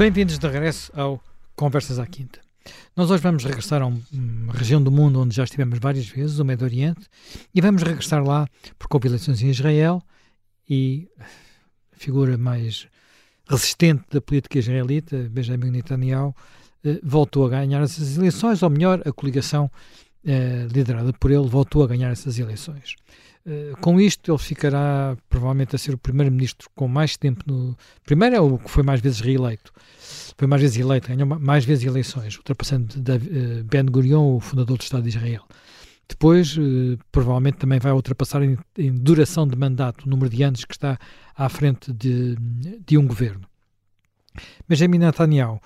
Bem-vindos de regresso ao Conversas à Quinta. Nós hoje vamos regressar a uma região do mundo onde já estivemos várias vezes, o Médio Oriente, e vamos regressar lá porque houve eleições em Israel e a figura mais resistente da política israelita, Benjamin Netanyahu, eh, voltou a ganhar essas eleições, ou melhor, a coligação eh, liderada por ele voltou a ganhar essas eleições. Uh, com isto, ele ficará provavelmente a ser o primeiro-ministro com mais tempo no. Primeiro é o que foi mais vezes reeleito. Foi mais vezes eleito, ganhou mais vezes eleições, ultrapassando uh, Ben Gurion, o fundador do Estado de Israel. Depois, uh, provavelmente também vai ultrapassar em, em, duração de mandato o número de anos que está à frente de, de um governo. Benjamin Netanyahu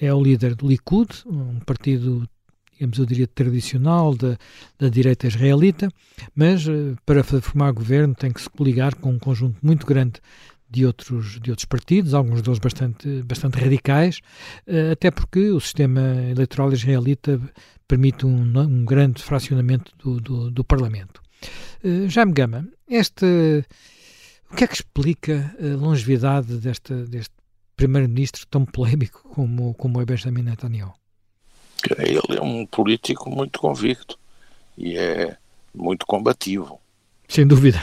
é o líder do Likud, um partido digamos, eu diria, tradicional da, da direita israelita, mas uh, para formar governo tem que se coligar com um conjunto muito grande de outros, de outros partidos, alguns deles bastante, bastante radicais, uh, até porque o sistema eleitoral israelita permite um, um grande fracionamento do, do, do Parlamento. Uh, Jaime Gama, este, o que é que explica a longevidade desta, deste primeiro-ministro tão polémico como, como é Benjamin Netanyahu? Ele é um político muito convicto e é muito combativo. Sem dúvida.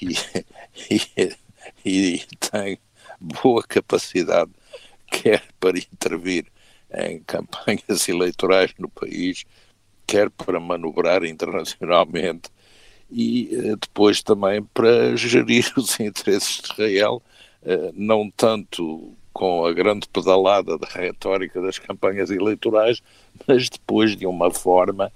E, e, e, e tem boa capacidade, quer para intervir em campanhas eleitorais no país, quer para manobrar internacionalmente e eh, depois também para gerir os interesses de Israel, eh, não tanto com a grande pedalada da retórica das campanhas eleitorais, mas depois de uma forma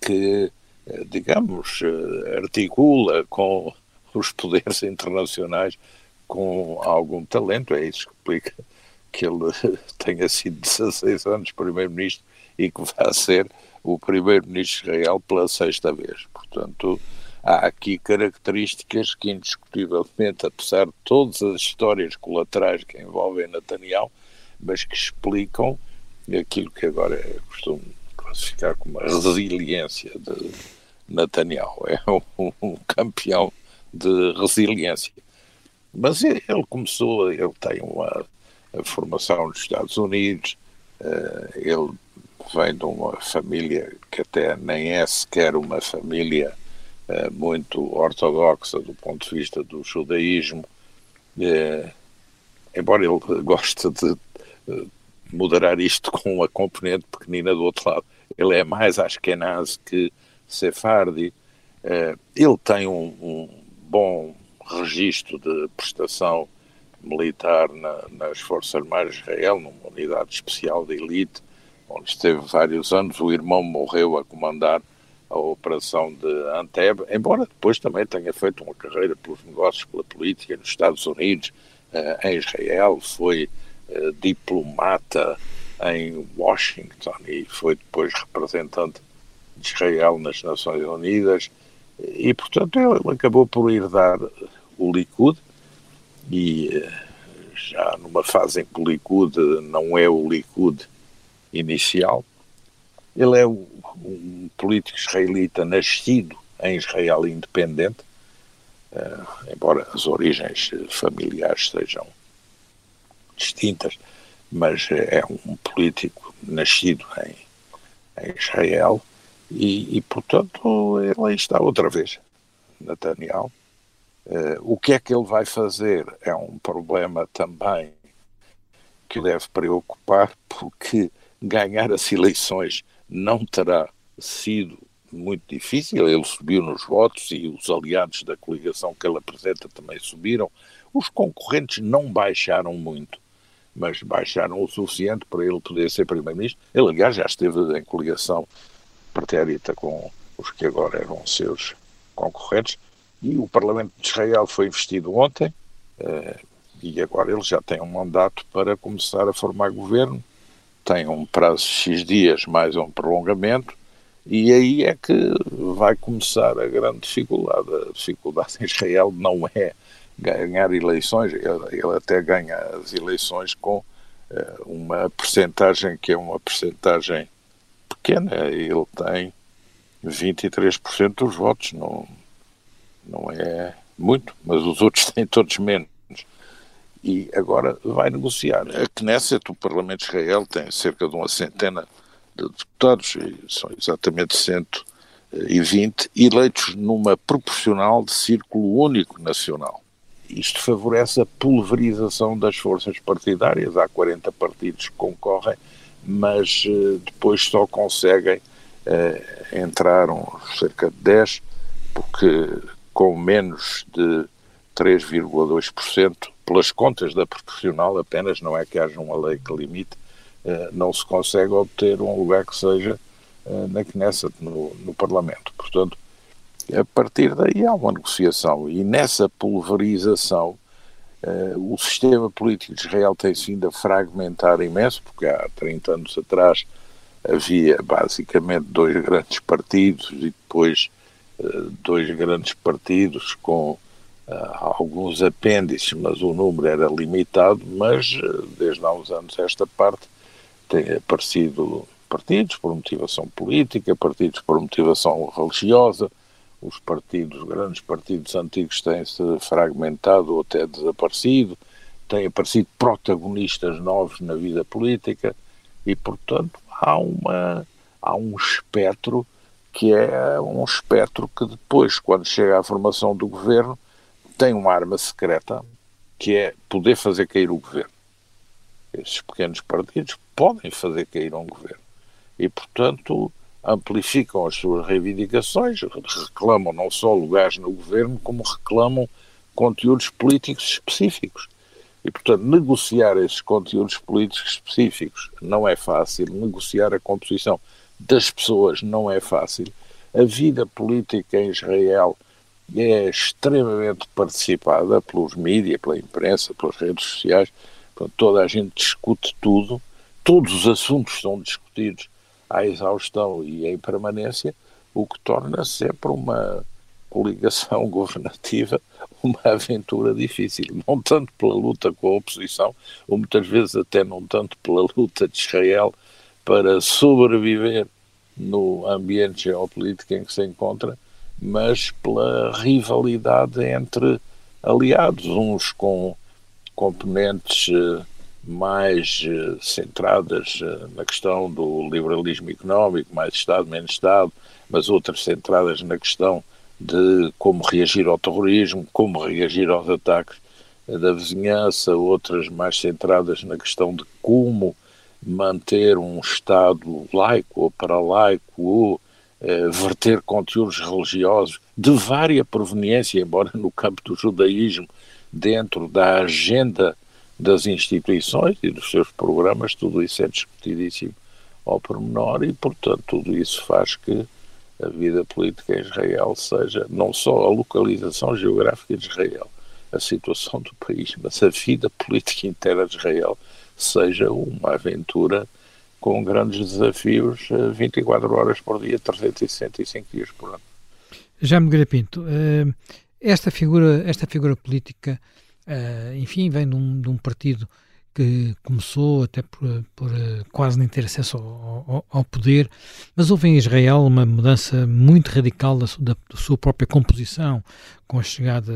que, eh, digamos, eh, articula com os poderes internacionais com algum talento. É isso que explica que ele tenha sido 16 anos primeiro-ministro e que vai ser o primeiro-ministro de Israel pela sexta vez. Portanto, há aqui características que, indiscutivelmente, apesar de todas as histórias colaterais que envolvem Netanyahu, mas que explicam aquilo que agora é costume classificar como a resiliência de Netanyahu. É um, campeão de resiliência. Mas ele começou, ele tem uma formação nos Estados Unidos, uh, ele vem de uma família que até nem é sequer uma família eh, muito ortodoxa do ponto de vista do judaísmo, eh, embora ele goste de moderar isto com uma componente pequenina do outro lado. Ele é mais Ashkenaz que Sefardi. ele tem um, um, bom registro de prestação militar na, nas Forças Armadas de Israel, numa unidade especial de elite, onde esteve vários anos. O irmão morreu a comandar a operação de Anteb, embora depois também tenha feito uma carreira pelos negócios, pela política nos Estados Unidos, uh, em Israel, foi uh, diplomata em Washington e foi depois representante de Israel nas Nações Unidas e, portanto, ele acabou por herdar o Likud e uh, já numa fase em que o Likud não é o Likud inicial, ele é um político israelita nascido em Israel independente, uh, embora as origens familiares sejam distintas, mas é um político nascido em, em Israel e, e, portanto, ele está outra vez, Netanyahu. Uh, o que é que ele vai fazer é um problema também que deve preocupar, porque ganhar as eleições não terá sido muito difícil. Ele subiu nos votos e os aliados da coligação que ele apresenta também subiram. Os concorrentes não baixaram muito, mas baixaram o suficiente para ele poder ser primeiro-ministro. Ele, aliás, já esteve em coligação pretérita com os que agora eram seus concorrentes. E o Parlamento de Israel foi investido ontem, eh, e agora ele já tem um mandato para começar a formar governo tem um prazo de X dias mais um prolongamento, e aí é que vai começar a grande dificuldade. A dificuldade em Israel não é ganhar eleições, ele até ganha as eleições com uh, uma percentagem que é uma percentagem pequena, ele tem 23% dos votos, não, não é muito, mas os outros têm todos menos. E agora vai negociar. A Knesset, o Parlamento de Israel, tem cerca de uma centena de deputados, são exatamente 120, eleitos numa proporcional de círculo único nacional. Isto favorece a pulverização das forças partidárias. Há 40 partidos que concorrem, mas uh, depois só conseguem uh, entrar cerca de 10, porque com menos de 3,2%, pelas contas da proporcional apenas, não é que haja uma lei que limite, uh, não se consegue obter um lugar que seja na Knesset, no, no Parlamento. Portanto, a partir daí há uma negociação e nessa pulverização uh, o sistema político de Israel tem sido a fragmentar imenso, porque há 30 anos atrás havia basicamente dois grandes partidos e depois dois grandes partidos com alguns apêndices, mas o número era limitado, mas desde há uns anos esta parte tem aparecido partidos por motivação política, partidos por motivação religiosa, os partidos, os grandes partidos antigos têm-se fragmentado ou até desaparecido, têm aparecido protagonistas novos na vida política e, portanto, há, uma, há um espectro que é um espectro que depois, quando chega à formação do governo, tem uma arma secreta que é poder fazer cair o governo. Esses pequenos partidos podem fazer cair um governo. E, portanto, amplificam as suas reivindicações, reclamam não só lugares no governo, como reclamam conteúdos políticos específicos. E, portanto, negociar esses conteúdos políticos específicos não é fácil, negociar a composição das pessoas não é fácil. A vida política em Israel é extremamente participada pelos mídias, pela imprensa, pelas redes sociais. Portanto, toda a gente discute tudo, todos os assuntos são discutidos à exaustão e em permanência, o que torna sempre uma coligação governativa uma aventura difícil, não tanto pela luta com a oposição, ou muitas vezes até não tanto pela luta de Israel para sobreviver no ambiente geopolítico em que se encontra, mas pela rivalidade entre aliados, uns com componentes uh, mais uh, centradas uh, na questão do liberalismo económico, mais Estado, menos Estado, mas outras centradas na questão de como reagir ao terrorismo, como reagir aos ataques da vizinhança, outras mais centradas na questão de como manter um Estado laico ou paralaico ou eh, verter conteúdos religiosos de vária proveniência, embora no campo do judaísmo, dentro da agenda das instituições e dos seus programas, tudo isso é discutidíssimo ao pormenor e, portanto, tudo isso faz que a vida política em Israel seja não só a localização geográfica de Israel, a situação do país, mas a vida política inteira de Israel seja uma aventura com grandes desafios 24 eh, horas por dia, 365 dias por ano. Já me Pinto, eh, esta figura, esta figura política Uh, enfim, vem de um, de um, partido que começou até por, por quase nem ter acesso ao, ao, ao, poder, mas houve em Israel uma mudança muito radical da, da, da, sua própria composição, com a chegada,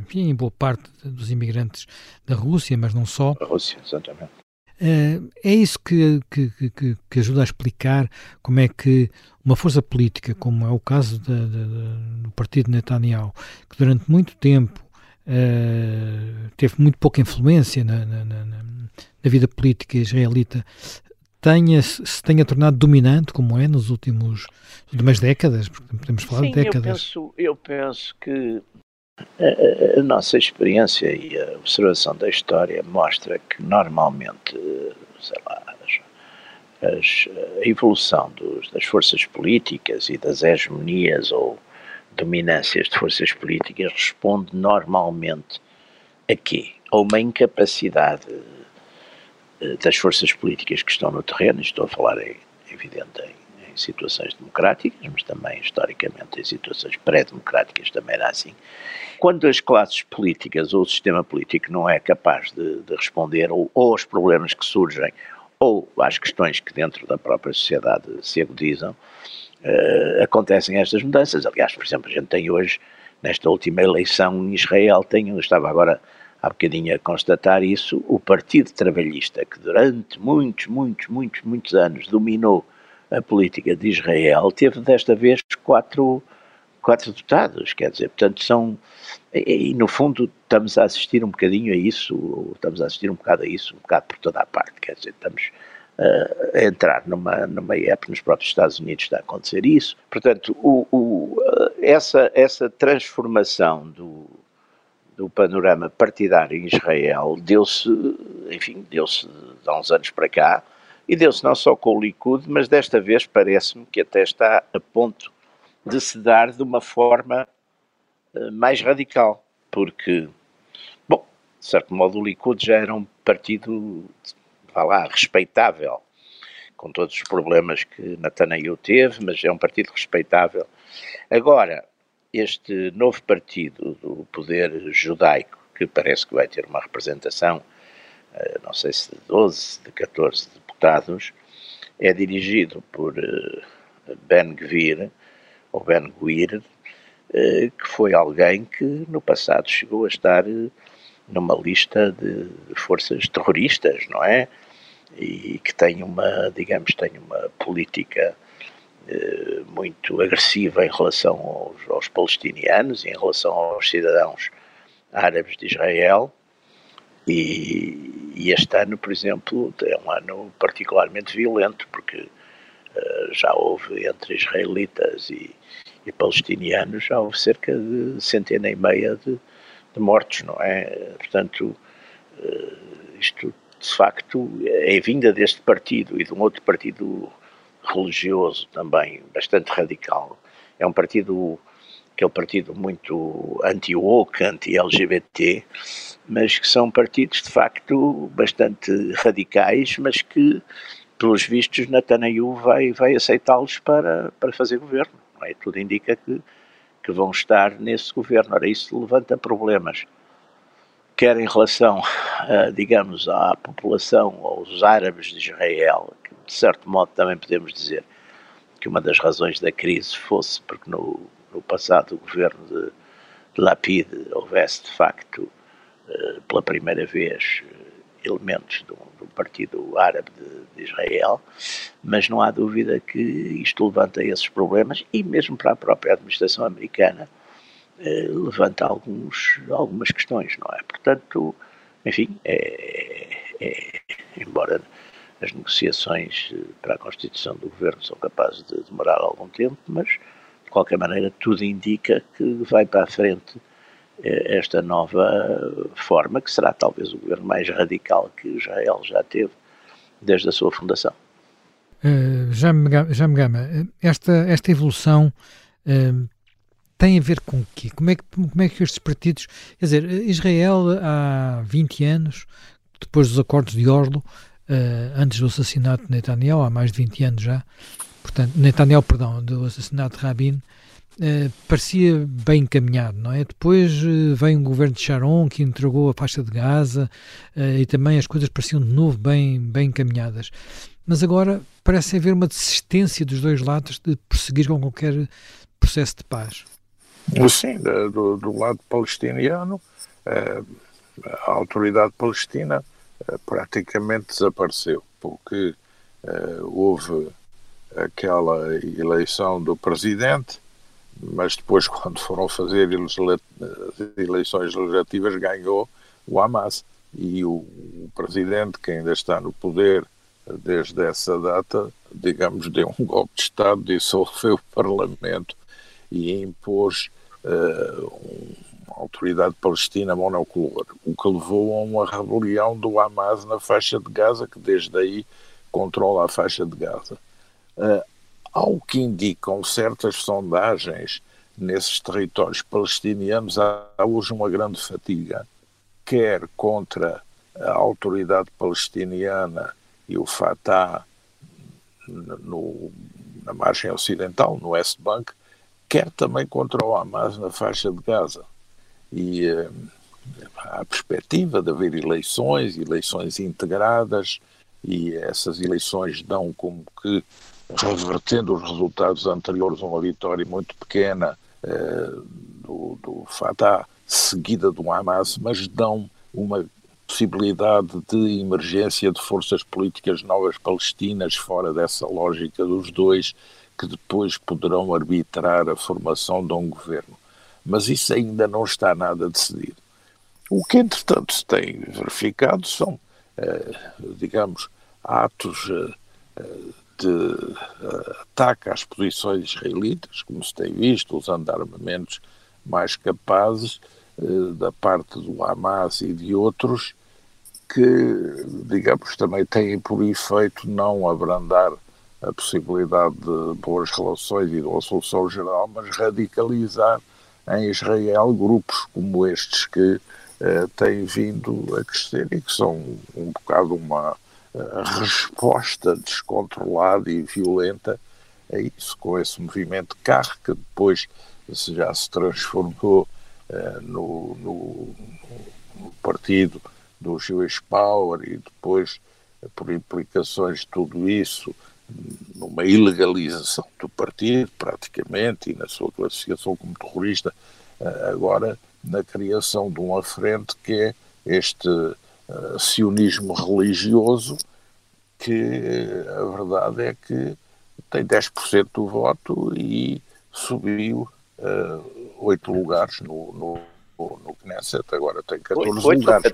enfim, em boa parte dos imigrantes da Rússia, mas não só. A Rússia, exatamente. Uh, é isso que, que, que, que, ajuda a explicar como é que uma força política, como é o caso do partido Netanyahu, que durante muito tempo uh, teve muito pouca influência na, na, na, na vida política israelita, tenha, se tenha tornado dominante, como é nos últimos últimas décadas, porque podemos falar Sim, de décadas. Eu penso, eu penso que a, nossa experiência e a observação da história mostra que normalmente, sei lá, as, a evolução dos, das forças políticas e das hegemonias ou dominâncias de forças políticas responde normalmente a quê? A uma incapacidade eh, das forças políticas que estão no terreno, estou a falar, é evidente, em, situações democráticas, mas também historicamente em situações pré-democráticas também era assim. Quando as classes políticas ou o sistema político não é capaz de, de responder ou, ou aos problemas que surgem ou às questões que dentro da própria sociedade se agudizam, uh, acontecem estas mudanças. Aliás, por exemplo, a gente tem hoje, nesta última eleição em Israel, tem, estava agora há bocadinho a constatar isso, o Partido Trabalhista, que durante muitos, muitos, muitos, muitos anos dominou a política de Israel, teve desta vez quatro, quatro deputados, quer dizer, portanto são, e, e, no fundo estamos a assistir um bocadinho a isso, estamos a assistir um bocado a isso, um bocado por toda a parte, quer dizer, estamos uh, a entrar numa, numa época, nos próprios Estados Unidos está a acontecer isso, portanto, o, o, essa, essa transformação do, do panorama partidário em Israel deu-se, enfim, deu-se há uns anos para cá, e deu-se não só com o Likud, mas desta vez parece-me que até está a ponto de se dar de uma forma uh, mais radical, porque, bom, de certo modo o Likud já era um partido, vá lá, respeitável, com todos os problemas que Netanyahu teve, mas é um partido respeitável. Agora, este novo partido do poder judaico, que parece que vai ter uma representação, uh, não sei se de 12, de 14 deputados, é dirigido por uh, Ben Gvir, ou Ben Guir, eh, que foi alguém que no passado chegou a estar eh, numa lista de, forças terroristas, não é? E que tem uma, digamos, tem uma política eh, muito agressiva em relação aos, aos, palestinianos e em relação aos cidadãos árabes de Israel. E, e, este ano, por exemplo, é um ano particularmente violento, porque uh, já houve entre israelitas e, e palestinianos já houve cerca de centena e meia de, de mortos, não é? Portanto, eh, isto de facto é vinda deste partido e de um outro partido religioso também bastante radical. É um partido que um partido muito anti-woke, anti-LGBT, mas que são partidos de facto bastante radicais, mas que, pelos vistos, Netanyahu vai, vai aceitá-los para, para fazer governo. É? Tudo indica que, que vão estar nesse governo. Ora, isso levanta problemas, quer em relação, a, digamos, à população, aos árabes de Israel, que de certo modo também podemos dizer que uma das razões da crise fosse porque no, no passado governo de, de Lapid houvesse de facto, pela primeira vez, elementos do, do Partido Árabe de, de, Israel, mas não há dúvida que isto levanta esses problemas e mesmo para a própria administração americana eh, levanta alguns, algumas questões, não é? Portanto, enfim, é, é, embora as negociações eh, para a constituição do governo são capazes de demorar algum tempo, mas de qualquer maneira tudo indica que vai para a frente eh, esta nova forma, que será talvez o governo mais radical que Israel já teve desde a sua fundação. Uh, já, me, gama, esta, esta evolução uh, tem a ver com o quê? Como é, que, como é que estes partidos. Quer dizer, Israel há 20 anos, depois dos acordos de Oslo, uh, antes do assassinato de Netanyahu, há mais de 20 anos já, portanto, Netanyahu, perdão, do assassinato de Rabin, Uh, parecia bem encaminhado, não é? Depois uh, veio um governo de Sharon que entregou a faixa de Gaza uh, e também as coisas pareciam de novo bem, bem encaminhadas. Mas agora parece haver uma desistência dos dois lados de prosseguir com qualquer processo de paz. Sim, do, do lado palestiniano, a autoridade palestina praticamente desapareceu, porque houve aquela eleição do presidente mas depois, quando foram fazer eleições legislativas, ganhou o Hamas. E o, o, presidente, que ainda está no poder desde essa data, digamos, deu um golpe de Estado, dissolveu o Parlamento e impôs uh, uma autoridade palestina monocolor, o que levou a uma rebelião do Hamas na faixa de Gaza, que desde aí controla a faixa de Gaza. Uh, ao que indicam certas sondagens nesses territórios palestinianos, há hoje uma grande fatiga, quer contra a autoridade palestiniana e o Fatah no, na margem ocidental, no West Bank, quer também contra o Hamas na faixa de Gaza. E eh, há a perspectiva de haver eleições, eleições integradas, e essas eleições dão como que revertendo os resultados anteriores uma vitória muito pequena eh, do, do Fatah, seguida do Hamas, mas dão uma possibilidade de emergência de forças políticas novas palestinas fora dessa lógica dos dois, que depois poderão arbitrar a formação de um governo. Mas isso ainda não está nada decidido. O que, entretanto, se tem verificado são, eh, digamos, atos eh, de eh, ataque às posições israelitas, como se tem visto, usando armamentos mais capazes da parte do Hamas e de outros, que, digamos, também têm por efeito não abrandar a possibilidade de boas relações e de uma solução geral, mas radicalizar em Israel grupos como estes que uh, têm vindo a crescer e que são um bocado uma resposta descontrolada e violenta a isso, com esse movimento carro que depois já se transformou uh, no, no, no, partido do Jewish Power e depois, por implicações de tudo isso, numa ilegalização do partido, praticamente, e na sua classificação como terrorista, eh, agora na criação de uma frente que é este uh, sionismo religioso, que a verdade é que tem 10% do voto e subiu uh, 8 lugares no, no, no Knesset, agora tem 14 8, lugares.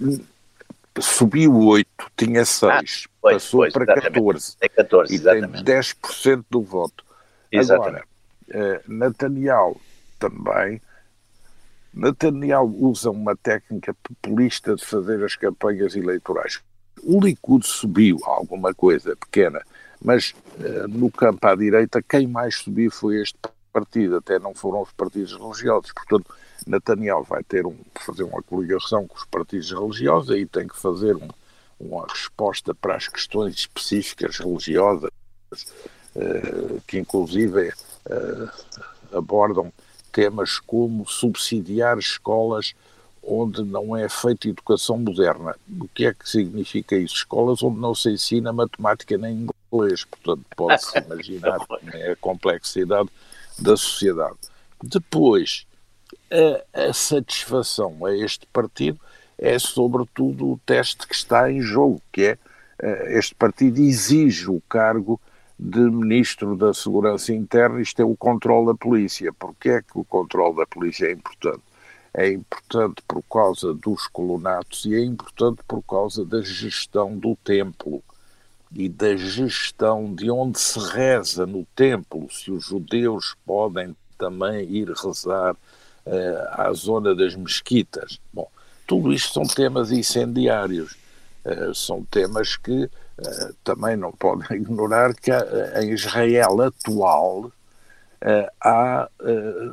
8, subiu 8, tinha 6, ah, passou para 14. É 14 e exatamente. tem 10% do voto. Exatamente. Agora, uh, Netanyahu também. Netanyahu usa uma técnica populista de fazer as campanhas eleitorais. O Likud subiu alguma coisa pequena, mas uh, no campo à direita, quem mais subiu foi este partido, até não foram os partidos religiosos. Portanto, Netanyahu vai ter um, fazer uma coligação com os partidos religiosos, aí tem que fazer um, uma resposta para as questões específicas religiosas, uh, que inclusive uh, abordam temas como subsidiar escolas onde não é feita educação moderna. O que é que significa isso? Escolas onde não se ensina matemática nem inglês, portanto pode-se imaginar a complexidade da sociedade. Depois, a, a satisfação a este partido é sobretudo o teste que está em jogo, que é eh, este partido exige o cargo de Ministro da Segurança Interna, isto é o controle da polícia. Porquê é que o controle da polícia é importante? É importante por causa dos colonatos e é importante por causa da gestão do templo e da gestão de onde se reza no templo, se os judeus podem também ir rezar uh, à zona das mesquitas. Bom, tudo isto são temas incendiários, são temas que uh, também não podem ignorar que em Israel atual há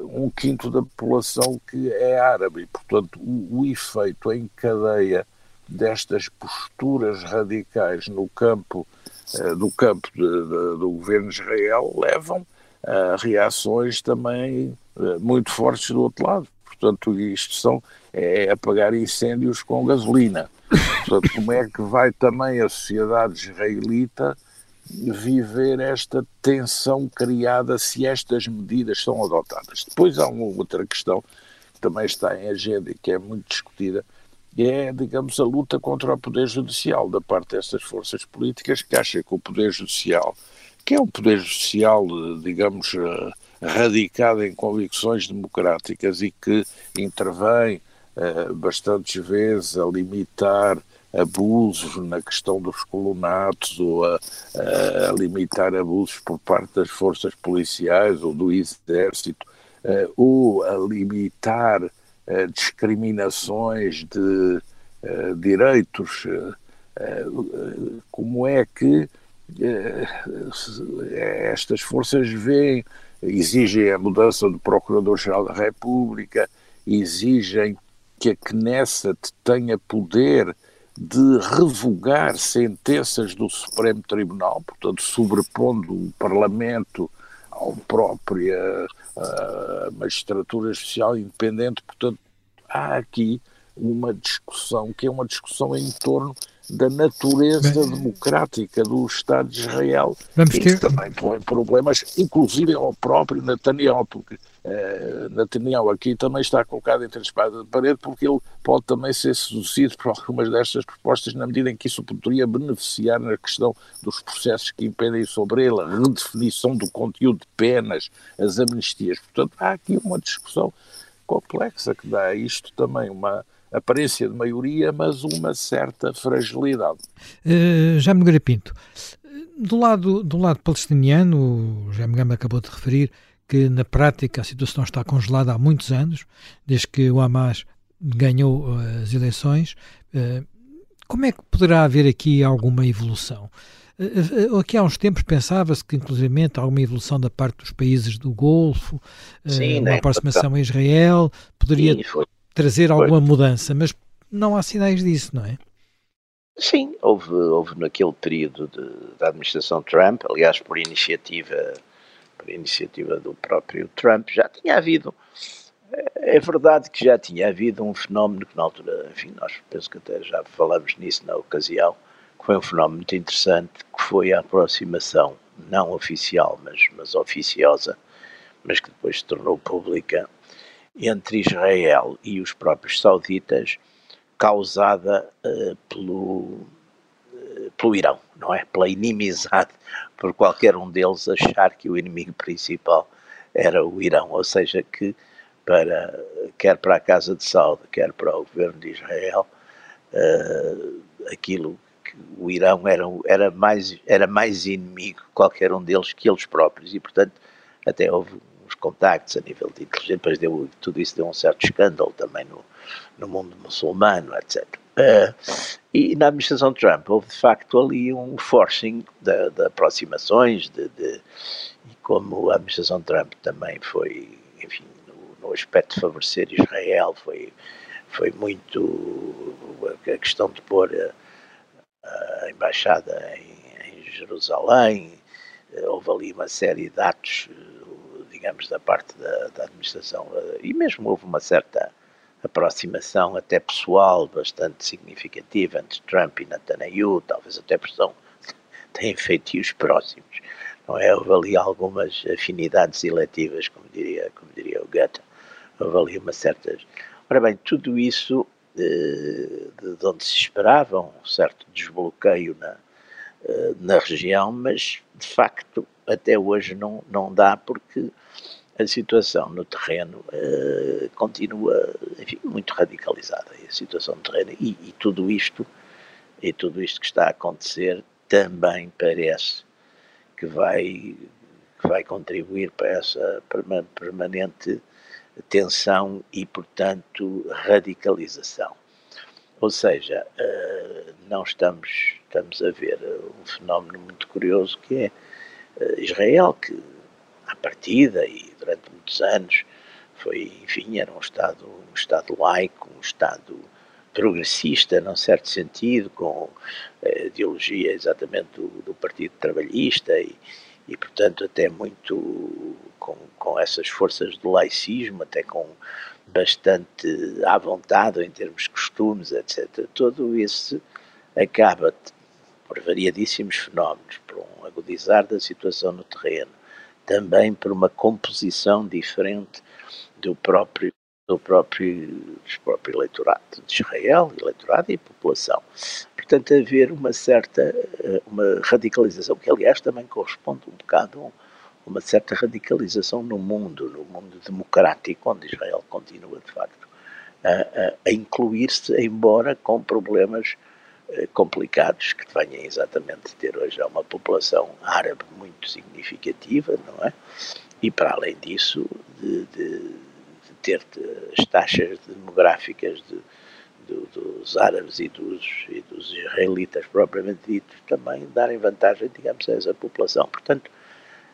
um quinto da população que é árabe, e, portanto, o, o efeito em cadeia destas posturas radicais no campo do campo de, de, do governo de Israel levam a reações também eh, muito fortes do outro lado. Portanto, isto são, é apagar incêndios com gasolina. Portanto, como é que vai também a sociedade israelita viver esta tensão criada se estas medidas são adotadas? Depois há uma outra questão que também está em agenda e que é muito discutida, é, digamos, a luta contra o Poder Judicial da parte dessas forças políticas que acham que o Poder Judicial, que é um Poder Judicial, digamos, uh, radicada em convicções democráticas e que intervém uh, bastantes vezes a limitar abusos na questão dos colonatos ou a, a, limitar abusos por parte das forças policiais ou do exército uh, ou a limitar uh, discriminações de uh, direitos como é que estas forças veem exigem a mudança do Procurador-Geral da República, exigem que a Knesset tenha poder de revogar sentenças do Supremo Tribunal, portanto, sobrepondo o Parlamento à própria magistratura social independente. Portanto, há aqui uma discussão que é uma discussão em torno da natureza Bem, democrática do Estado de Israel. Vamos ter... Isso também põe problemas, inclusive ao próprio Netanyahu, porque eh, Netanyahu aqui também está colocado entre a espada de parede, porque ele pode também ser seduzido por algumas destas propostas, na medida em que isso poderia beneficiar na questão dos processos que impedem sobre ele, a redefinição do conteúdo de penas, as amnistias. Portanto, há aqui uma discussão complexa que dá a isto também uma aparência de maioria, mas uma certa fragilidade. Uh, Jaime Nogueira Pinto, do lado, do lado palestiniano, o Jaime Gama acabou de referir que na prática a situação está congelada há muitos anos, desde que o Hamas ganhou eh, as eleições. Uh, como é que poderá haver aqui alguma evolução? Aqui há uns tempos pensava-se que, inclusive, há alguma evolução da parte dos países do Golfo, Sim, uma aproximação a Israel, poderia Sim, trazer alguma mudança, mas não há sinais disso, não é? Sim, houve, houve naquele período de, da administração Trump, aliás, por iniciativa, por iniciativa do próprio Trump, já tinha havido. É, é verdade que já tinha havido um fenómeno que na altura, enfim, nós penso que até já falamos nisso na ocasião, que foi um fenómeno muito interessante, que foi a aproximação, não oficial, mas, mas oficiosa, mas que depois se tornou pública, entre Israel e os próprios sauditas causada uh, pelo, uh, pelo Irão, não é? Pela inimizade por qualquer um deles achar que o inimigo principal era o Irão, ou seja, que para, quer para a Casa de Saud, quer para o governo de Israel, uh, aquilo que o Irão era, era, mais, era mais inimigo qualquer um deles que eles próprios e, portanto, até houve os contactos a nível de inteligência, depois deu, tudo isso deu um certo escândalo também no, no mundo muçulmano, etc. Uh, eh, e na administração Trump houve de facto ali um forcing de, de aproximações, de, de, e como a administração Trump também foi, enfim, no, no aspecto de favorecer Israel, foi, foi muito a questão de pôr a, a embaixada em, em Jerusalém, eh, houve ali uma série de atos digamos, da parte da, da administração. E mesmo houve uma certa aproximação, até pessoal, bastante significativa entre Trump e Netanyahu, talvez até por são, têm feitios próximos. Não é? Houve ali algumas afinidades eletivas, como diria, como diria o Goethe. Houve ali uma certas. Ora bem, tudo isso de, eh, de onde se esperava um certo desbloqueio na, eh, na região, mas de facto até hoje não, não dá porque a situação no terreno uh, continua enfim, muito radicalizada. A situação no terreno e, e, tudo isto e tudo isto que está a acontecer também parece que vai que vai contribuir para essa permanente tensão e portanto radicalização. Ou seja uh, não estamos estamos a ver um fenómeno muito curioso que é Israel que à partida e durante muitos anos foi, enfim, era um Estado, um Estado laico, um Estado progressista, num certo sentido, com a eh, ideologia exatamente do, do Partido Trabalhista e, e, portanto, até muito com, com essas forças do laicismo, até com bastante à vontade em termos de costumes, etc. Todo isso acaba por variadíssimos fenómenos, por um agudizar da situação no terreno, também por uma composição diferente do próprio do próprio, do próprio eleitorado de Israel, eleitorado e população. Portanto, haver uma certa eh, uma radicalização, que aliás também corresponde um bocado a uma certa radicalização no mundo, no mundo democrático, onde Israel continua, de facto, a, a, a incluir-se, embora com problemas complicados que venham exatamente ter hoje uma população árabe muito significativa, não é? E para além disso, de, de, de ter as taxas demográficas de, dos árabes e dos, e dos israelitas propriamente ditos também darem vantagem, digamos, a essa população. Portanto,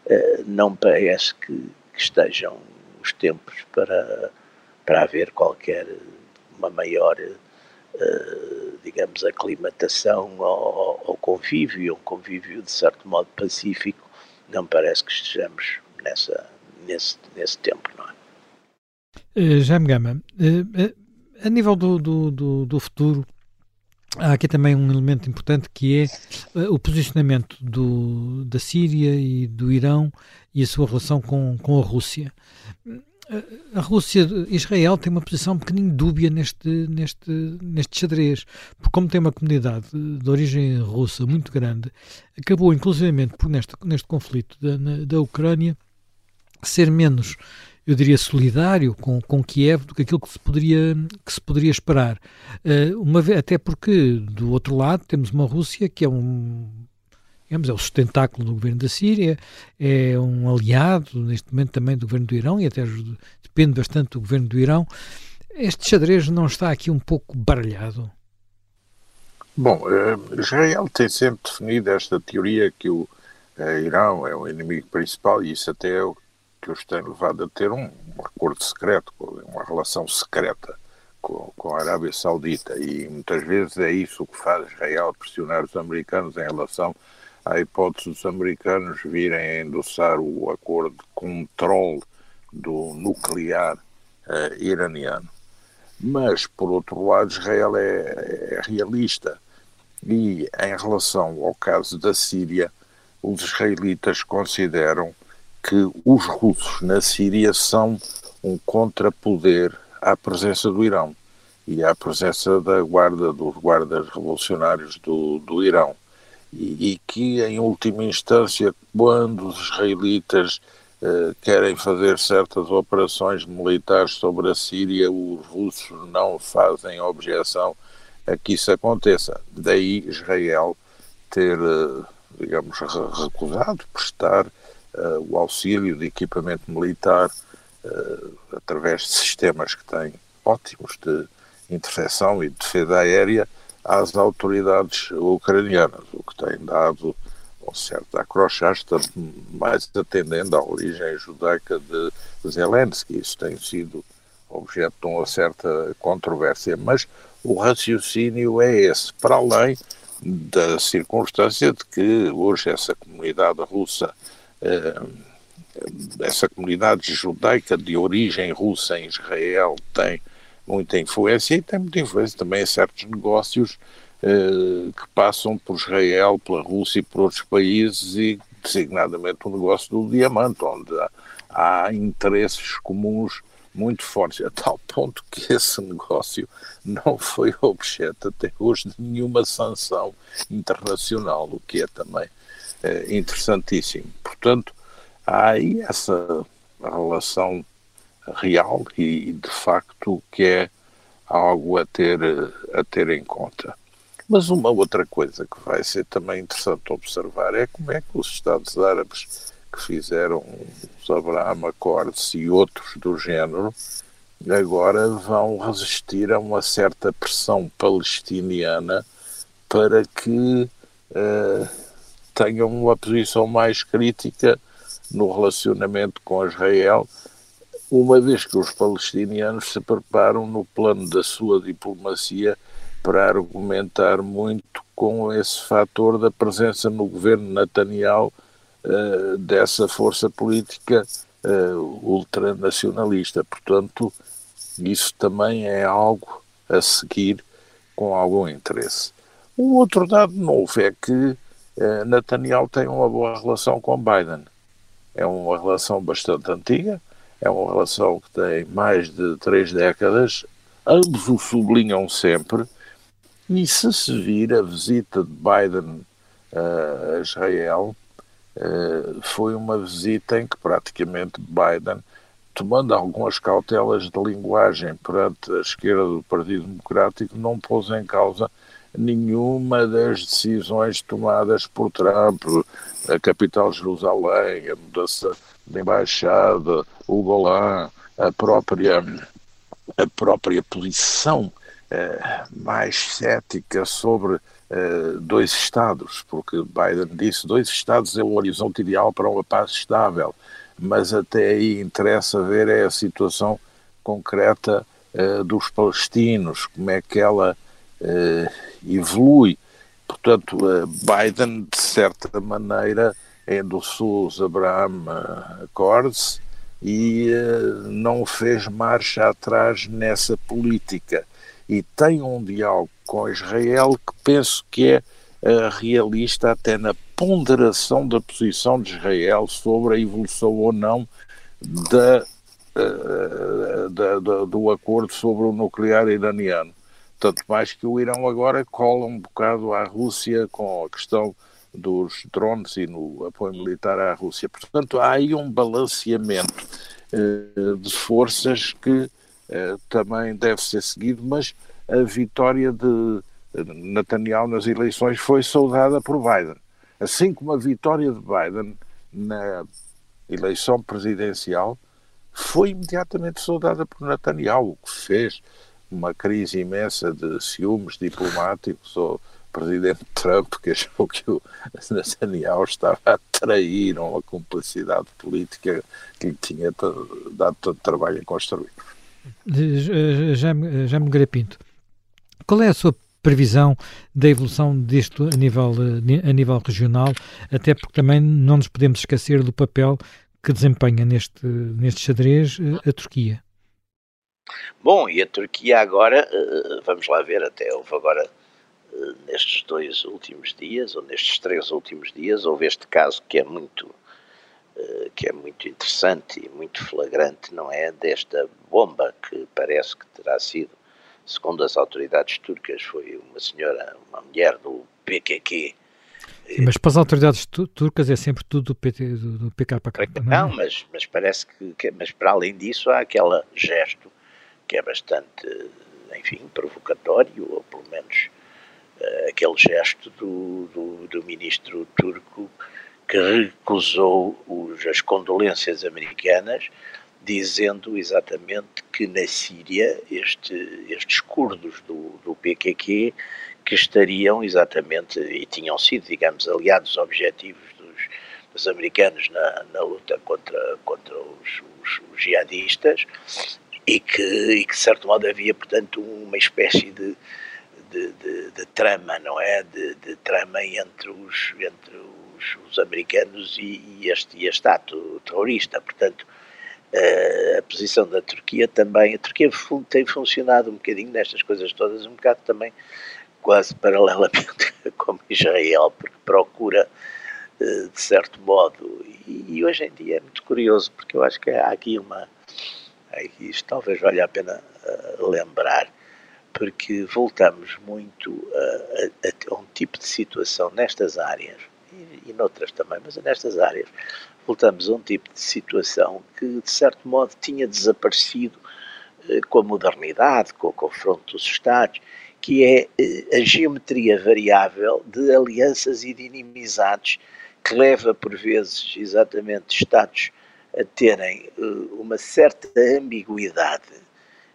eh, não parece que, que estejam os tempos para, para haver qualquer uma maior eh, digamos, aclimatação ao, ao convívio, um convívio de certo modo pacífico, não parece que estejamos nessa, nesse, nesse tempo, não é? Uh, Gama, uh, uh, a nível do, do, do, do, futuro, há aqui também um elemento importante que é o posicionamento do, da Síria e do Irão e a sua relação com, com a Rússia. A Rússia, Israel tem uma posição um bocadinho dúbia neste, neste, neste xadrez, porque como tem uma comunidade de origem russa muito grande, acabou inclusivamente por neste, neste conflito da, na, da Ucrânia ser menos eu diria, solidário com, com Kiev do que aquilo que se poderia, que se poderia esperar. Uh, uma até porque, do outro lado, temos uma Rússia que é um digamos, é o sustentáculo do governo da Síria, é um aliado, neste momento, também do governo do Irão, e até depende bastante do governo do Irão. Este xadrez não está aqui um pouco baralhado? Bom, uh, Israel tem sempre definido esta teoria que o uh, Irão é o inimigo principal, e isso até é o que os tem levado a ter um acordo secreto, uma relação secreta com, com, a Arábia Saudita. E muitas vezes é isso que faz Israel pressionar os americanos em relação à hipótese dos americanos virem a endossar o acordo de controle do nuclear uh, iraniano. Mas, por outro lado, Israel é, é realista. E, em relação ao caso da Síria, os israelitas consideram que os russos na Síria são um contrapoder à presença do Irão e à presença da guarda dos guardas revolucionários do, do Irão e, que em última instância quando os israelitas eh, querem fazer certas operações militares sobre a Síria os russos não fazem objeção a que isso aconteça. Daí Israel ter eh, digamos recusado prestar uh, o auxílio de equipamento militar uh, através de sistemas que têm ótimos de interseção e de defesa aérea às autoridades ucranianas, o que tem dado um certo acrochasta, mais atendendo à origem judaica de Zelensky. Isso tem sido objeto de uma certa controvérsia, mas o raciocínio é esse, para além da circunstância de que hoje essa comunidade russa eh, essa comunidade judaica de origem russa em Israel tem muita influência e tem muita influência também em certos negócios eh, que passam por Israel, pela Rússia e por outros países e designadamente o negócio do diamante, onde há, interesses comuns muito fortes, a tal ponto que esse negócio não foi objeto até hoje de nenhuma sanção internacional, o que é também é, interessantíssimo. Portanto, há aí essa relação real e, de facto, que é algo a ter, a ter em conta. Mas uma outra coisa que vai ser também interessante observar é como é que os Estados Árabes que fizeram os Abraham Accords e outros do género agora vão resistir a uma certa pressão palestiniana para que uh, tenham uma posição mais crítica no relacionamento com Israel, uma vez que os palestinianos se preparam no plano da sua diplomacia para argumentar muito com esse fator da presença no governo Netanyahu uh, dessa força política uh, ultranacionalista. Portanto, isso também é algo a seguir com algum interesse. Um outro dado novo é que eh, Netanyahu tem uma boa relação com Biden. É uma relação bastante antiga, é uma relação que tem mais de três décadas, ambos o sublinham sempre, e se se vir a visita de Biden a Israel, uh, foi uma visita em que praticamente Biden, tomando algumas cautelas de linguagem perante a esquerda do Partido Democrático, não pôs em causa nenhuma das decisões tomadas por Trump, a capital de Jerusalém, a mudança da embaixada, o Golã, a própria, a própria posição eh, mais cética sobre eh, dois Estados, porque Biden disse dois Estados é o horizonte ideal para uma paz estável, mas até aí interessa ver é a situação concreta eh, dos palestinos, como é que ela uh, evolui. Portanto, uh, Biden, de certa maneira, endossou os Abraham Accords e uh, não fez marcha atrás nessa política. E tem um diálogo com Israel que penso que é uh, realista até na ponderação da posição de Israel sobre a evolução ou não da, da, da, do acordo sobre o nuclear iraniano. Tanto mais que o Irão agora cola um bocado à Rússia com a questão dos drones e no apoio militar à Rússia. Portanto, há aí um balanceamento uh, de forças que uh, também deve ser seguido, mas a vitória de Netanyahu nas eleições foi saudada por Biden. Assim como a vitória de Biden na eleição presidencial foi imediatamente saudada por Netanyahu, o que fez uma crise imensa de ciúmes diplomáticos ou presidente Trump que achou que o Netanyahu estava a trair uma cumplicidade política que lhe tinha dado todo trabalho em construir. Jaime, Jaime Grapinto, qual é a sua previsão da evolução disto a nível, a nível regional, até porque também não nos podemos esquecer do papel que desempenha neste, neste xadrez a Turquia. Bom, e a Turquia agora, eh, vamos lá ver, até houve agora eh, nestes dois últimos dias, ou nestes três últimos dias, houve este caso que é muito eh, que é muito interessante e muito flagrante, não é? Desta bomba que parece que terá sido, segundo as autoridades turcas, foi uma senhora, uma mulher do PKK. Mas para as autoridades turcas é sempre tudo do, PT, do, do PKK. Não, é? não mas, mas parece que, que, mas para além disso há aquele gesto que é bastante, enfim, provocatório, ou pelo menos aquele gesto do, do, do, ministro turco que recusou os, as condolências americanas, dizendo exatamente que na Síria este, estes curdos do, do PQQ que estariam exatamente e tinham sido, digamos, aliados objetivos dos, dos americanos na, na, luta contra, contra os, os, os jihadistas e que, e que de certo modo havia, portanto, uma espécie de, de, de, de trama, não é? De, de, trama entre os, entre os, os americanos e, e, este, e este ato terrorista. Portanto, uh, a posição da Turquia também, a Turquia tem funcionado um bocadinho nestas coisas todas, um bocado também quase paralelamente como Israel, porque procura, uh, de certo modo, e, hoje em dia é muito curioso, porque eu acho que há aqui uma isto talvez valha a pena uh, lembrar, porque voltamos muito a, a, a, um tipo de situação nestas áreas, e, e noutras também, mas nestas áreas, voltamos a um tipo de situação que, de certo modo, tinha desaparecido uh, com a modernidade, com o confronto dos Estados, que é uh, a geometria variável de alianças e de inimizades que leva, por vezes, exatamente Estados a terem uh, uma certa ambiguidade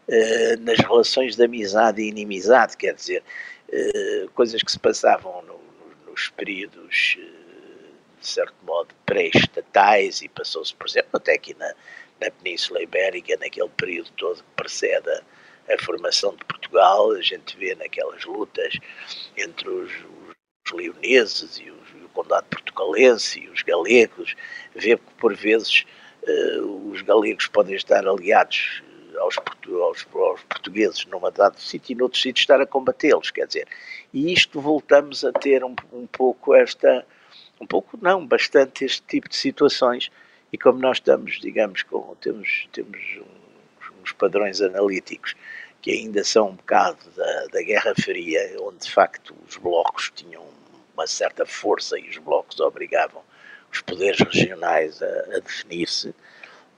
uh, nas relações de amizade e inimizade, quer dizer, uh, coisas que se passavam no, no, nos períodos, de certo modo, pré-estatais e passou-se, por exemplo, até aqui na, na Península Ibérica, naquele período todo que precede a, a formação de Portugal, a gente vê naquelas lutas entre os, os leoneses e, os, o condado portugalense e os galegos, vê que por vezes uh, os galegos podem estar aliados eh, aos, aos, aos, portugueses numa dado sítio e noutro sítio estar a combatê-los, quer dizer, e isto voltamos a ter um, um pouco esta, um pouco não, bastante este tipo de situações, e como nós estamos, digamos, com, temos, temos uns, uns padrões analíticos que ainda são um bocado da, da Guerra Fria, onde de facto os blocos tinham uma certa força e os blocos obrigavam os poderes regionais a, a definir-se,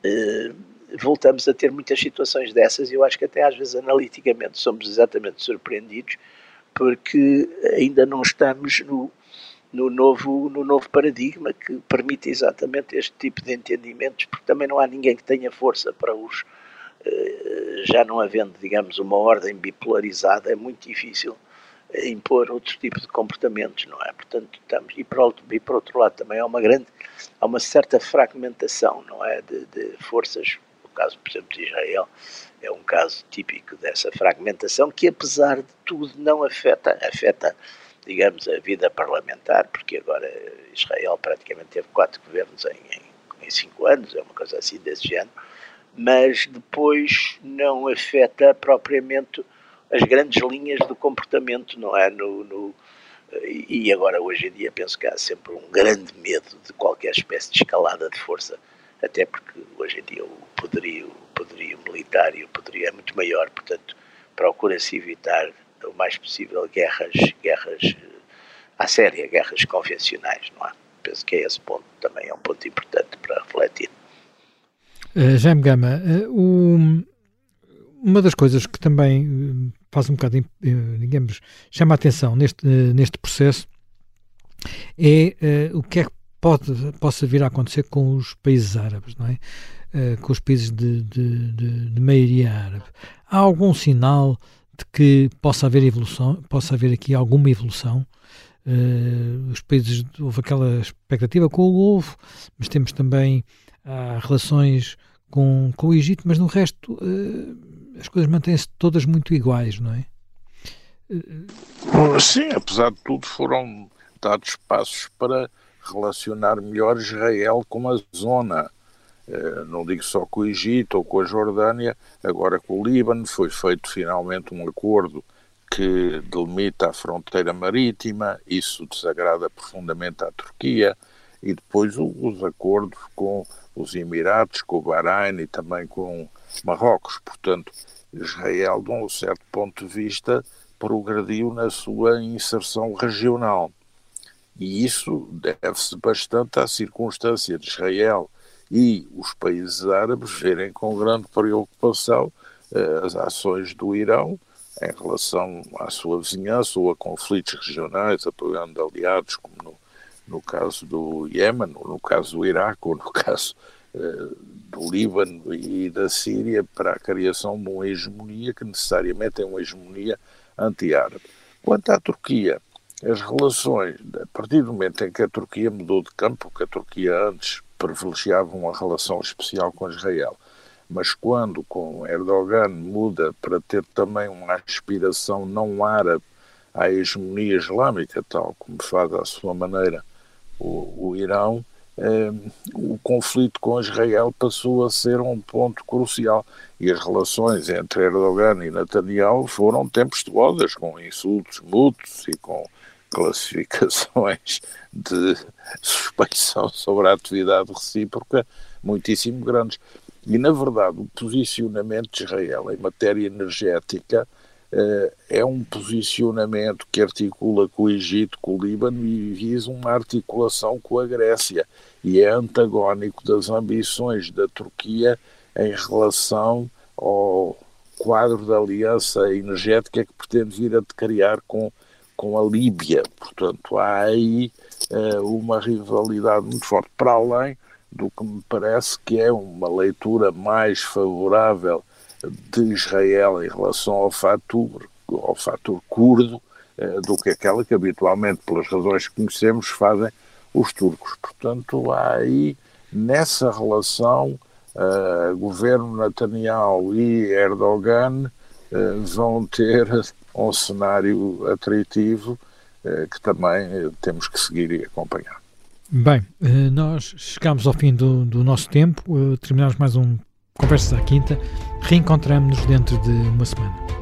eh, voltamos a ter muitas situações dessas e eu acho que até às vezes analiticamente somos exatamente surpreendidos porque ainda não estamos no, no, novo, no novo paradigma que permite exatamente este tipo de entendimentos, porque também não há ninguém que tenha força para os. Eh, já não havendo, digamos, uma ordem bipolarizada, é muito difícil impor outro tipo de comportamentos, não é? Portanto, estamos, e por, outro, e por outro lado também há uma grande, há uma certa fragmentação, não é? De, de forças, caso, por exemplo, de Israel, é um caso típico dessa fragmentação que, apesar de tudo, não afeta, afeta, digamos, a vida parlamentar, porque agora Israel praticamente teve quatro governos em, em, em 45 anos, é uma coisa assim desse género, mas depois não afeta propriamente as grandes linhas do comportamento, não é? No, no, e agora, hoje em dia, penso que há sempre um grande medo de qualquer espécie de escalada de força, até porque hoje em dia o poderio, o poderio militar e o poderio é muito maior, portanto, procura-se evitar o mais possível guerras, guerras à séria, guerras convencionais, não é? Penso que é esse ponto também é um ponto importante para refletir. Uh, Jaime Gama, uh, o, uma das coisas que também uh, faz um bocado, digamos, chama a atenção neste, neste processo é o que é que pode, possa vir a acontecer com os países árabes, não é? com os países de, de, de, de maioria árabe. Há algum sinal de que possa haver evolução, possa haver aqui alguma evolução? Uh, os países, houve aquela expectativa com o Golfo, mas temos também há relações com, com o Egito, mas no resto uh, as coisas mantêm-se todas muito iguais, não é? Uh, Sim, apesar de tudo, foram dados passos para relacionar melhor Israel com a zona. Não digo só com o Egito ou com a Jordânia, agora com o Líbano, foi feito finalmente um acordo que delimita a fronteira marítima, isso desagrada profundamente à Turquia, e depois os acordos com os Emirados, com o Bahrein e também com Marrocos. Portanto, Israel, de um certo ponto de vista, progrediu na sua inserção regional. E isso deve-se bastante à circunstância de Israel e os países árabes verem com grande preocupação uh, as ações do Irão em relação à sua vizinhança ou a conflitos regionais, apoiando aliados, como no, no caso do Iémen, ou no caso do Iraque, ou no caso uh, do Líbano e da Síria, para a criação de uma hegemonia que necessariamente é uma hegemonia anti-árabe. Quanto à Turquia, as relações, a partir do momento em que a Turquia mudou de campo, que a Turquia antes privilegiava uma relação especial com Israel, mas quando com Erdogan muda para ter também uma aspiração não árabe à hegemonia islâmica, tal como faz à sua maneira o, o Irão, eh, o conflito com Israel passou a ser um ponto crucial e as relações entre Erdogan e Netanyahu foram tempestuosas, com insultos mútuos e com classificações de suspeição sobre a atividade recíproca muitíssimo grandes. E, na verdade, o posicionamento de Israel em matéria energética uh, é um posicionamento que articula com o Egito, com o Líbano e visa uma articulação com a Grécia e é antagónico das ambições da Turquia em relação ao quadro da aliança energética que pretende vir a criar com, com a Líbia. Portanto, há aí uh, uma rivalidade muito forte, para além do que me parece que é uma leitura mais favorável de Israel em relação ao fator, ao fator curdo eh, do que aquela que habitualmente, pelas razões que conhecemos, fazem os turcos. Portanto, há aí, nessa relação, uh, governo Netanyahu e Erdogan uh, vão ter um cenário atrativo uh, que também temos que seguir e acompanhar. Bem, eh, nós chegamos ao fim do, do nosso tempo, eh, terminamos mais um Conversas à Quinta, reencontramos-nos dentro de uma semana.